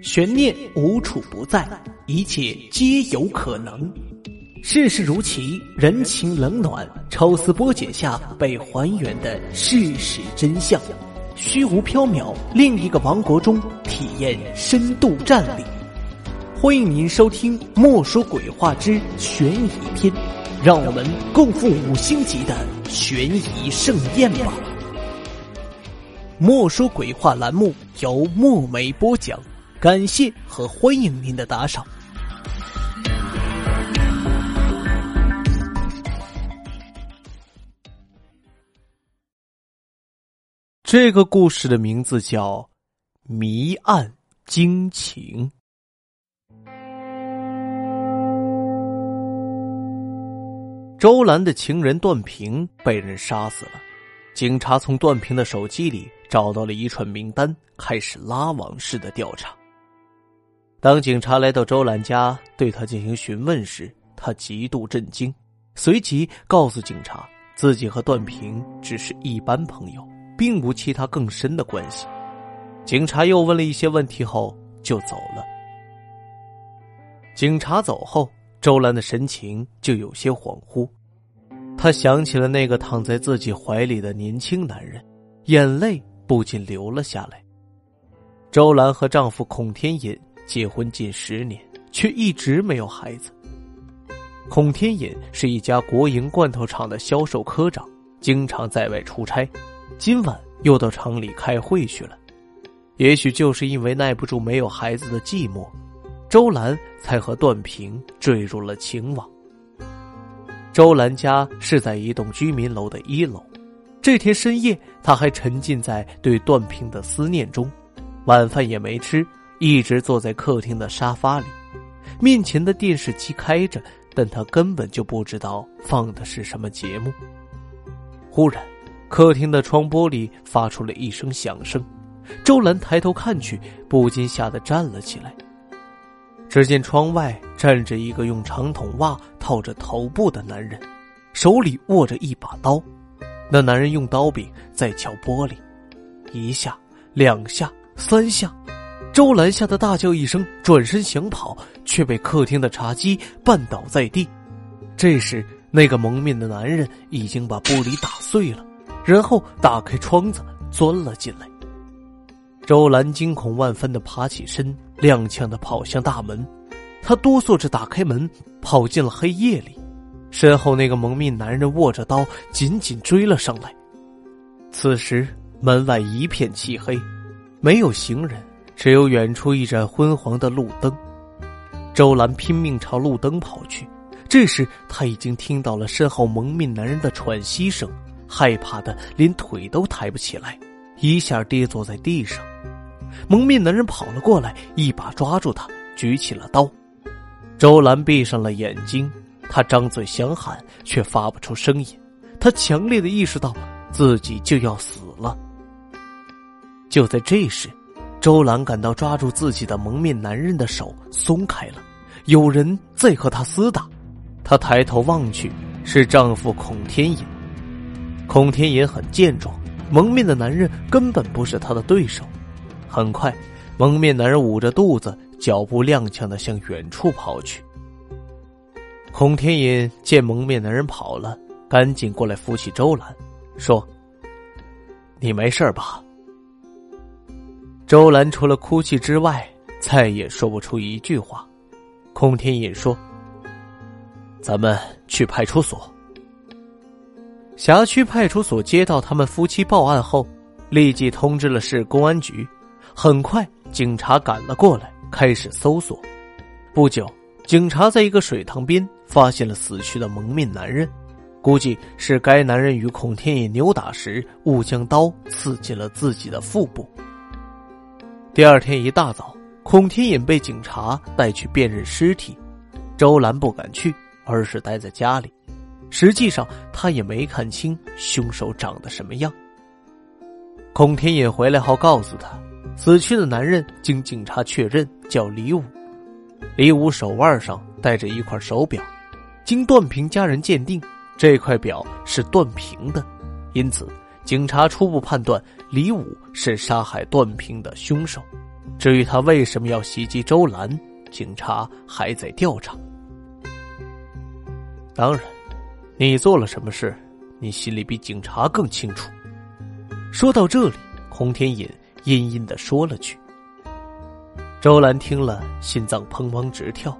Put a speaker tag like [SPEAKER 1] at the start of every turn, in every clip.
[SPEAKER 1] 悬念无处不在，一切皆有可能。世事如棋，人情冷暖，抽丝剥茧下被还原的事实真相。虚无缥缈，另一个王国中体验深度战力。欢迎您收听《莫说鬼话之悬疑篇》，让我们共赴五星级的悬疑盛宴吧。莫说鬼话栏目由墨梅播讲。感谢和欢迎您的打赏。这个故事的名字叫《谜案惊情》。周兰的情人段平被人杀死了，警察从段平的手机里找到了一串名单，开始拉网式的调查。当警察来到周兰家对他进行询问时，他极度震惊，随即告诉警察自己和段平只是一般朋友，并无其他更深的关系。警察又问了一些问题后就走了。警察走后，周兰的神情就有些恍惚，他想起了那个躺在自己怀里的年轻男人，眼泪不禁流了下来。周兰和丈夫孔天隐。结婚近十年，却一直没有孩子。孔天隐是一家国营罐头厂的销售科长，经常在外出差，今晚又到厂里开会去了。也许就是因为耐不住没有孩子的寂寞，周兰才和段平坠入了情网。周兰家是在一栋居民楼的一楼，这天深夜，他还沉浸在对段平的思念中，晚饭也没吃。一直坐在客厅的沙发里，面前的电视机开着，但他根本就不知道放的是什么节目。忽然，客厅的窗玻璃发出了一声响声，周兰抬头看去，不禁吓得站了起来。只见窗外站着一个用长筒袜套着头部的男人，手里握着一把刀。那男人用刀柄在敲玻璃，一下、两下、三下。周兰吓得大叫一声，转身想跑，却被客厅的茶几绊倒在地。这时，那个蒙面的男人已经把玻璃打碎了，然后打开窗子钻了进来。周兰惊恐万分的爬起身，踉跄的跑向大门。他哆嗦着打开门，跑进了黑夜里。身后那个蒙面男人握着刀，紧紧追了上来。此时，门外一片漆黑，没有行人。只有远处一盏昏黄的路灯，周兰拼命朝路灯跑去。这时，他已经听到了身后蒙面男人的喘息声，害怕的连腿都抬不起来，一下跌坐在地上。蒙面男人跑了过来，一把抓住他，举起了刀。周兰闭上了眼睛，他张嘴想喊，却发不出声音。他强烈的意识到自己就要死了。就在这时。周兰感到抓住自己的蒙面男人的手松开了，有人在和他厮打。她抬头望去，是丈夫孔天隐。孔天隐很健壮，蒙面的男人根本不是他的对手。很快，蒙面男人捂着肚子，脚步踉跄的向远处跑去。孔天隐见蒙面男人跑了，赶紧过来扶起周兰，说：“你没事吧？”周兰除了哭泣之外，再也说不出一句话。孔天隐说：“咱们去派出所。”辖区派出所接到他们夫妻报案后，立即通知了市公安局。很快，警察赶了过来，开始搜索。不久，警察在一个水塘边发现了死去的蒙面男人，估计是该男人与孔天野扭打时误将刀刺进了自己的腹部。第二天一大早，孔天隐被警察带去辨认尸体，周兰不敢去，而是待在家里。实际上，他也没看清凶手长得什么样。孔天隐回来后告诉他，死去的男人经警察确认叫李武，李武手腕上戴着一块手表，经段平家人鉴定，这块表是段平的，因此。警察初步判断李武是杀害段平的凶手。至于他为什么要袭击周兰，警察还在调查。当然，你做了什么事，你心里比警察更清楚。说到这里，洪天隐阴阴的说了句。周兰听了，心脏砰砰直跳。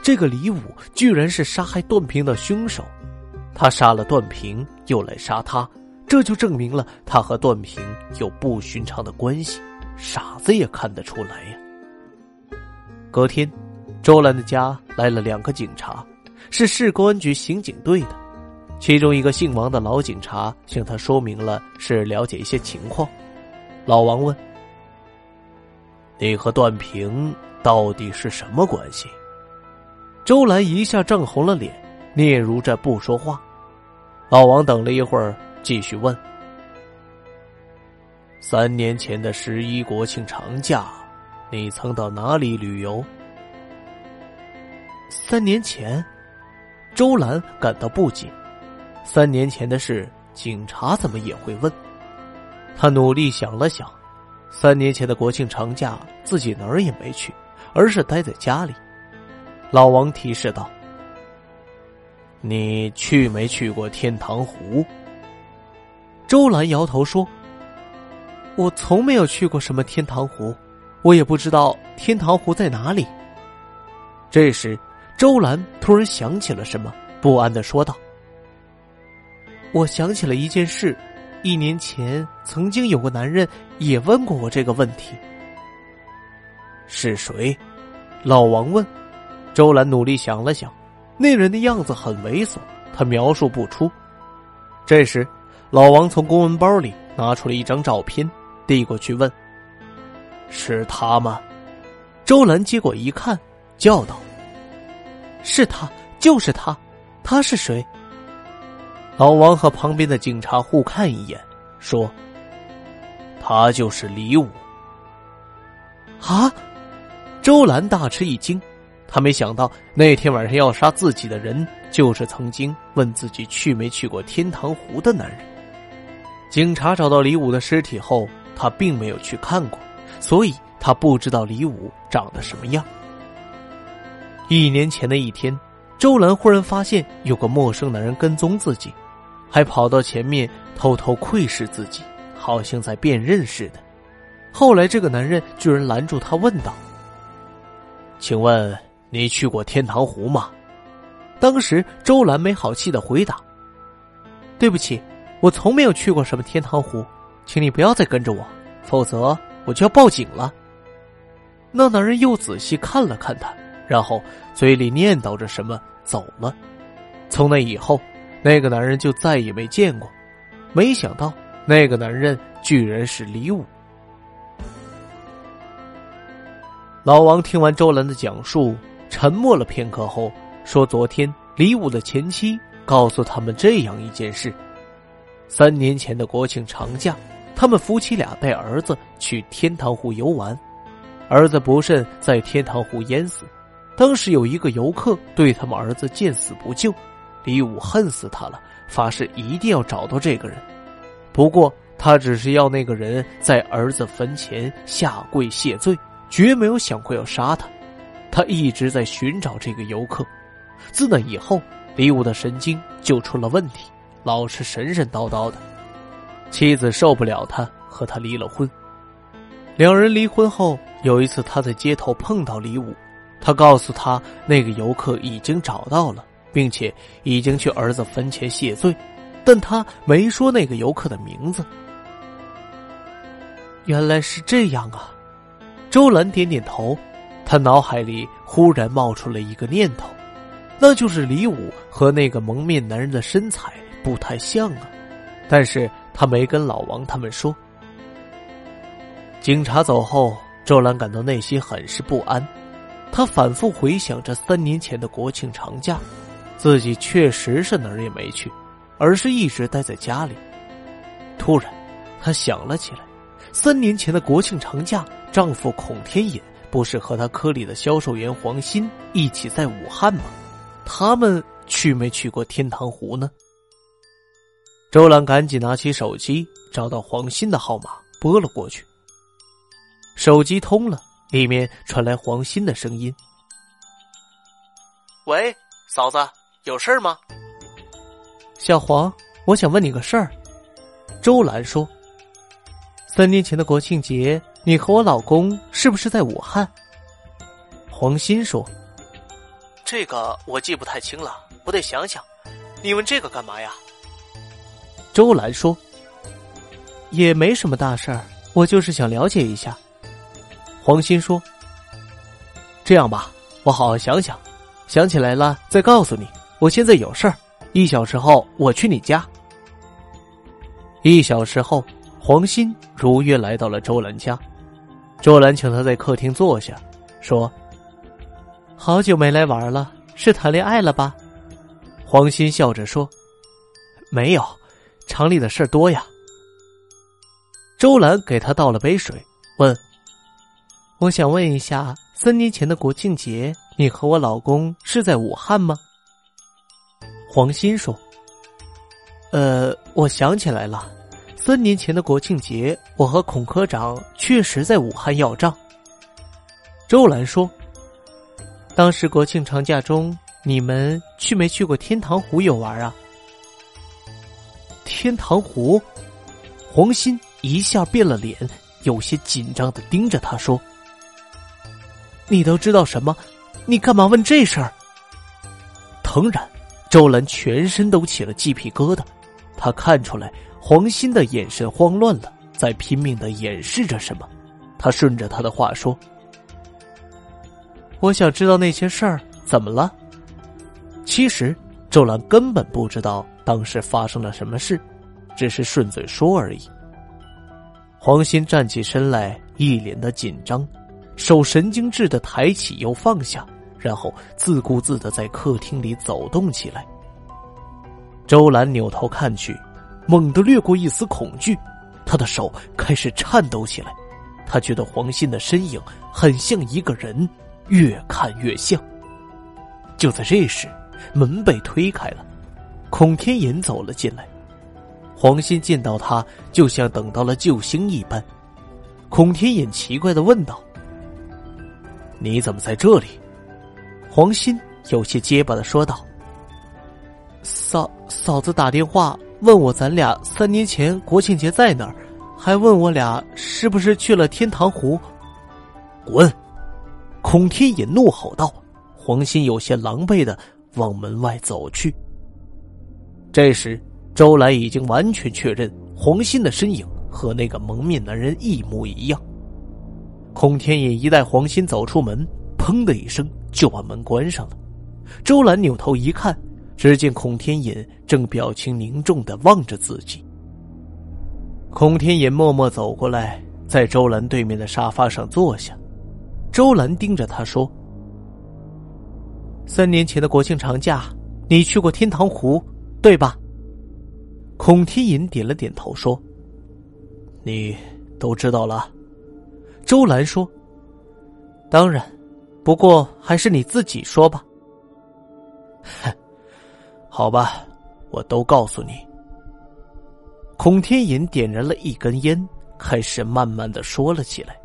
[SPEAKER 1] 这个李武居然是杀害段平的凶手，他杀了段平，又来杀他，这就证明了他和段平有不寻常的关系。傻子也看得出来呀。隔天，周兰的家来了两个警察，是市公安局刑警队的。其中一个姓王的老警察向他说明了，是了解一些情况。老王问：“你和段平到底是什么关系？”周兰一下涨红了脸，嗫嚅着不说话。老王等了一会儿，继续问：“三年前的十一国庆长假，你曾到哪里旅游？”三年前，周兰感到不解。三年前的事，警察怎么也会问？他努力想了想，三年前的国庆长假，自己哪儿也没去，而是待在家里。老王提示道：“你去没去过天堂湖？”周兰摇头说：“我从没有去过什么天堂湖，我也不知道天堂湖在哪里。”这时，周兰突然想起了什么，不安的说道：“我想起了一件事，一年前曾经有个男人也问过我这个问题。是谁？”老王问。周兰努力想了想，那人的样子很猥琐，他描述不出。这时，老王从公文包里拿出了一张照片，递过去问：“是他吗？”周兰接过一看，叫道：“是他，就是他，他是谁？”老王和旁边的警察互看一眼，说：“他就是李武。”啊！周兰大吃一惊。他没想到那天晚上要杀自己的人，就是曾经问自己去没去过天堂湖的男人。警察找到李武的尸体后，他并没有去看过，所以他不知道李武长得什么样。一年前的一天，周兰忽然发现有个陌生男人跟踪自己，还跑到前面偷偷窥视自己，好像在辨认似的。后来，这个男人居然拦住他，问道：“请问？”你去过天堂湖吗？当时周兰没好气的回答：“对不起，我从没有去过什么天堂湖，请你不要再跟着我，否则我就要报警了。”那男人又仔细看了看他，然后嘴里念叨着什么走了。从那以后，那个男人就再也没见过。没想到，那个男人居然是李武。老王听完周兰的讲述。沉默了片刻后，说：“昨天李武的前妻告诉他们这样一件事：三年前的国庆长假，他们夫妻俩带儿子去天堂湖游玩，儿子不慎在天堂湖淹死。当时有一个游客对他们儿子见死不救，李武恨死他了，发誓一定要找到这个人。不过他只是要那个人在儿子坟前下跪谢罪，绝没有想过要杀他。”他一直在寻找这个游客，自那以后，李武的神经就出了问题，老是神神叨叨的。妻子受不了他，和他离了婚。两人离婚后，有一次他在街头碰到李武，他告诉他那个游客已经找到了，并且已经去儿子坟前谢罪，但他没说那个游客的名字。原来是这样啊，周兰点点头。他脑海里忽然冒出了一个念头，那就是李武和那个蒙面男人的身材不太像啊。但是他没跟老王他们说。警察走后，周兰感到内心很是不安。他反复回想着三年前的国庆长假，自己确实是哪儿也没去，而是一直待在家里。突然，他想了起来：三年前的国庆长假，丈夫孔天野。不是和他科里的销售员黄鑫一起在武汉吗？他们去没去过天堂湖呢？周兰赶紧拿起手机，找到黄鑫的号码，拨了过去。手机通了，里面传来黄鑫的声音：“
[SPEAKER 2] 喂，嫂子，有事吗？”
[SPEAKER 1] 小黄，我想问你个事儿。周兰说：“三年前的国庆节，你和我老公是不是在武汉？”黄鑫说：“
[SPEAKER 2] 这个我记不太清了，我得想想。你问这个干嘛呀？”
[SPEAKER 1] 周兰说：“也没什么大事儿，我就是想了解一下。”黄鑫说：“这样吧，我好好想想，想起来了再告诉你。我现在有事儿，一小时后我去你家。”一小时后，黄鑫如约来到了周兰家。周兰请他在客厅坐下，说：“好久没来玩了，是谈恋爱了吧？”黄鑫笑着说：“没有，厂里的事多呀。”周兰给他倒了杯水，问。我想问一下，三年前的国庆节，你和我老公是在武汉吗？黄鑫说：“呃，我想起来了，三年前的国庆节，我和孔科长确实在武汉要账。”周兰说：“当时国庆长假中，你们去没去过天堂湖游玩啊？”天堂湖，黄鑫一下变了脸，有些紧张的盯着他说。你都知道什么？你干嘛问这事儿？腾然，周兰全身都起了鸡皮疙瘩。他看出来黄鑫的眼神慌乱了，在拼命的掩饰着什么。他顺着他的话说：“我想知道那些事儿怎么了。”其实，周兰根本不知道当时发生了什么事，只是顺嘴说而已。黄鑫站起身来，一脸的紧张。手神经质的抬起又放下，然后自顾自的在客厅里走动起来。周兰扭头看去，猛地掠过一丝恐惧，他的手开始颤抖起来。他觉得黄鑫的身影很像一个人，越看越像。就在这时，门被推开了，孔天隐走了进来。黄鑫见到他，就像等到了救星一般。孔天隐奇怪的问道。你怎么在这里？黄鑫有些结巴的说道：“嫂嫂子打电话问我，咱俩三年前国庆节在哪儿，还问我俩是不是去了天堂湖。”滚！孔天隐怒吼道。黄鑫有些狼狈的往门外走去。这时，周兰已经完全确认黄鑫的身影和那个蒙面男人一模一样。孔天隐一带黄鑫走出门，砰的一声就把门关上了。周兰扭头一看，只见孔天隐正表情凝重的望着自己。孔天隐默默走过来，在周兰对面的沙发上坐下。周兰盯着他说：“三年前的国庆长假，你去过天堂湖，对吧？”孔天隐点了点头说：“你都知道了。”周兰说：“当然，不过还是你自己说吧。”“哼，好吧，我都告诉你。”孔天隐点燃了一根烟，开始慢慢的说了起来。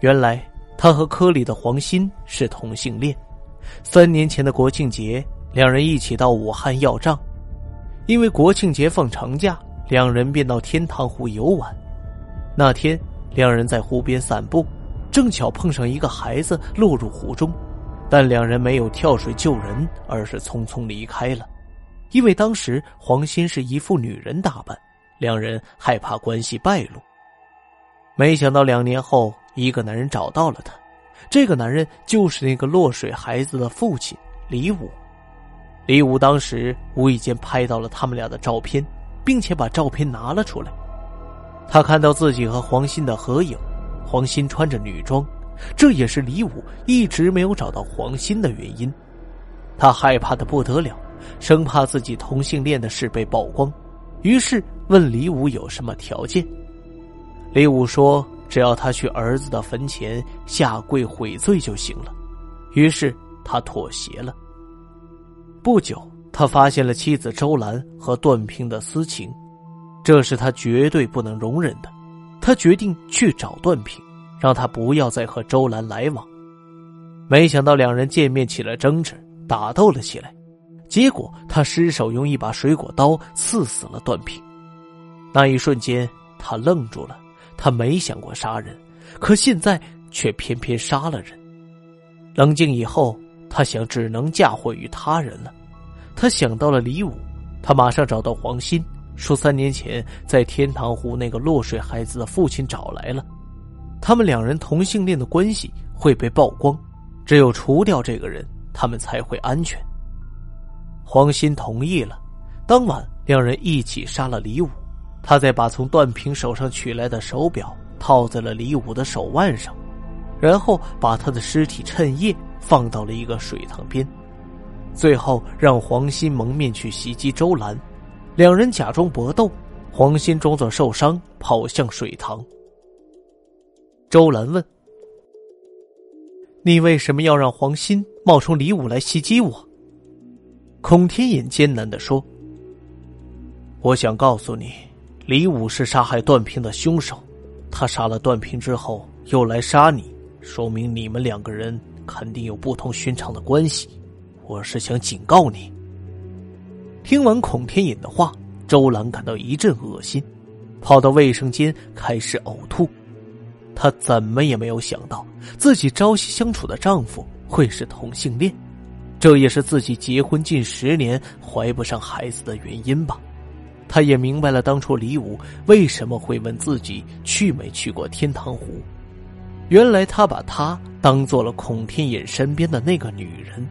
[SPEAKER 1] 原来他和科里的黄鑫是同性恋，三年前的国庆节，两人一起到武汉要账，因为国庆节放长假，两人便到天堂湖游玩。那天。两人在湖边散步，正巧碰上一个孩子落入湖中，但两人没有跳水救人，而是匆匆离开了。因为当时黄鑫是一副女人打扮，两人害怕关系败露。没想到两年后，一个男人找到了他，这个男人就是那个落水孩子的父亲李武。李武当时无意间拍到了他们俩的照片，并且把照片拿了出来。他看到自己和黄鑫的合影，黄鑫穿着女装，这也是李武一直没有找到黄鑫的原因。他害怕的不得了，生怕自己同性恋的事被曝光，于是问李武有什么条件。李武说：“只要他去儿子的坟前下跪悔罪就行了。”于是他妥协了。不久，他发现了妻子周兰和段平的私情。这是他绝对不能容忍的，他决定去找段平，让他不要再和周兰来往。没想到两人见面起了争执，打斗了起来，结果他失手用一把水果刀刺死了段平。那一瞬间，他愣住了。他没想过杀人，可现在却偏偏杀了人。冷静以后，他想只能嫁祸于他人了。他想到了李武，他马上找到黄鑫，说三年前在天堂湖那个落水孩子的父亲找来了，他们两人同性恋的关系会被曝光，只有除掉这个人，他们才会安全。黄鑫同意了，当晚两人一起杀了李武。他再把从段平手上取来的手表套在了李武的手腕上，然后把他的尸体趁夜放到了一个水塘边，最后让黄鑫蒙面去袭击周兰，两人假装搏斗，黄鑫装作受伤跑向水塘。周兰问：“你为什么要让黄鑫冒充李武来袭击我？”孔天隐艰难的说：“我想告诉你。”李武是杀害段平的凶手，他杀了段平之后又来杀你，说明你们两个人肯定有不同寻常的关系。我是想警告你。听完孔天隐的话，周兰感到一阵恶心，跑到卫生间开始呕吐。她怎么也没有想到自己朝夕相处的丈夫会是同性恋，这也是自己结婚近十年怀不上孩子的原因吧。他也明白了当初李武为什么会问自己去没去过天堂湖，原来他把她当做了孔天隐身边的那个女人，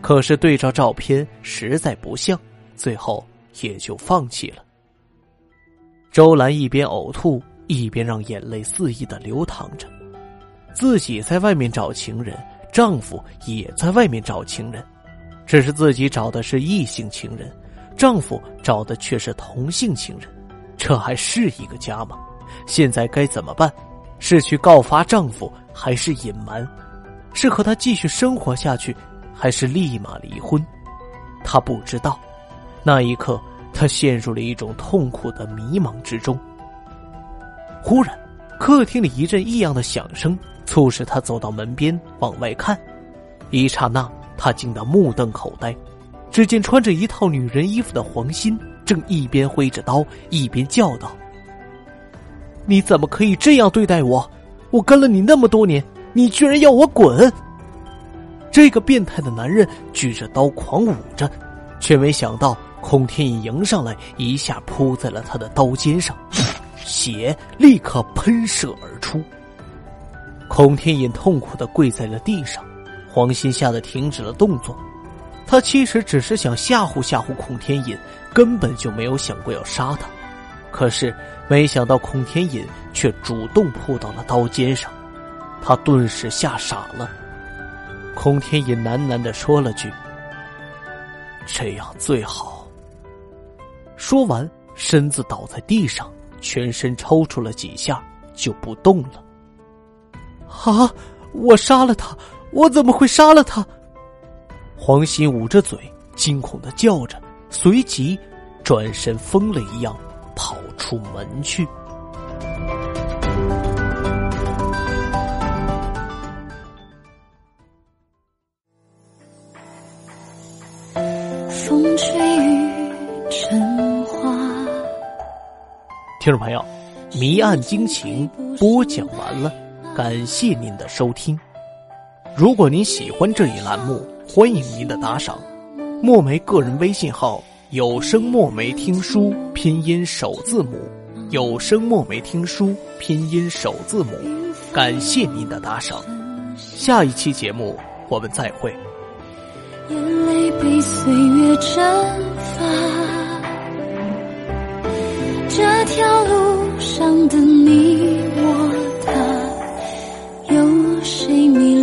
[SPEAKER 1] 可是对照照片实在不像，最后也就放弃了。周兰一边呕吐，一边让眼泪肆意的流淌着，自己在外面找情人，丈夫也在外面找情人，只是自己找的是异性情人。丈夫找的却是同性情人，这还是一个家吗？现在该怎么办？是去告发丈夫，还是隐瞒？是和他继续生活下去，还是立马离婚？她不知道。那一刻，她陷入了一种痛苦的迷茫之中。忽然，客厅里一阵异样的响声，促使她走到门边往外看。一刹那，她惊得目瞪口呆。只见穿着一套女人衣服的黄鑫正一边挥着刀，一边叫道：“你怎么可以这样对待我？我跟了你那么多年，你居然要我滚！”这个变态的男人举着刀狂舞着，却没想到孔天隐迎上来，一下扑在了他的刀尖上，血立刻喷射而出。孔天隐痛苦的跪在了地上，黄鑫吓得停止了动作。他其实只是想吓唬吓唬孔天隐，根本就没有想过要杀他。可是没想到孔天隐却主动扑到了刀尖上，他顿时吓傻了。孔天隐喃喃的说了句：“这样最好。”说完，身子倒在地上，全身抽搐了几下就不动了。啊！我杀了他！我怎么会杀了他？黄鑫捂着嘴，惊恐的叫着，随即转身疯了一样跑出门去。风吹雨成花。听众朋友，《迷案惊情》播讲完了，感谢您的收听。如果您喜欢这一栏目，欢迎您的打赏，墨梅个人微信号有声墨梅听书拼音首字母，有声墨梅听书拼音首字母，感谢您的打赏，下一期节目我们再会。眼泪被岁月
[SPEAKER 3] 蒸发，这条路上的你我他，有谁明？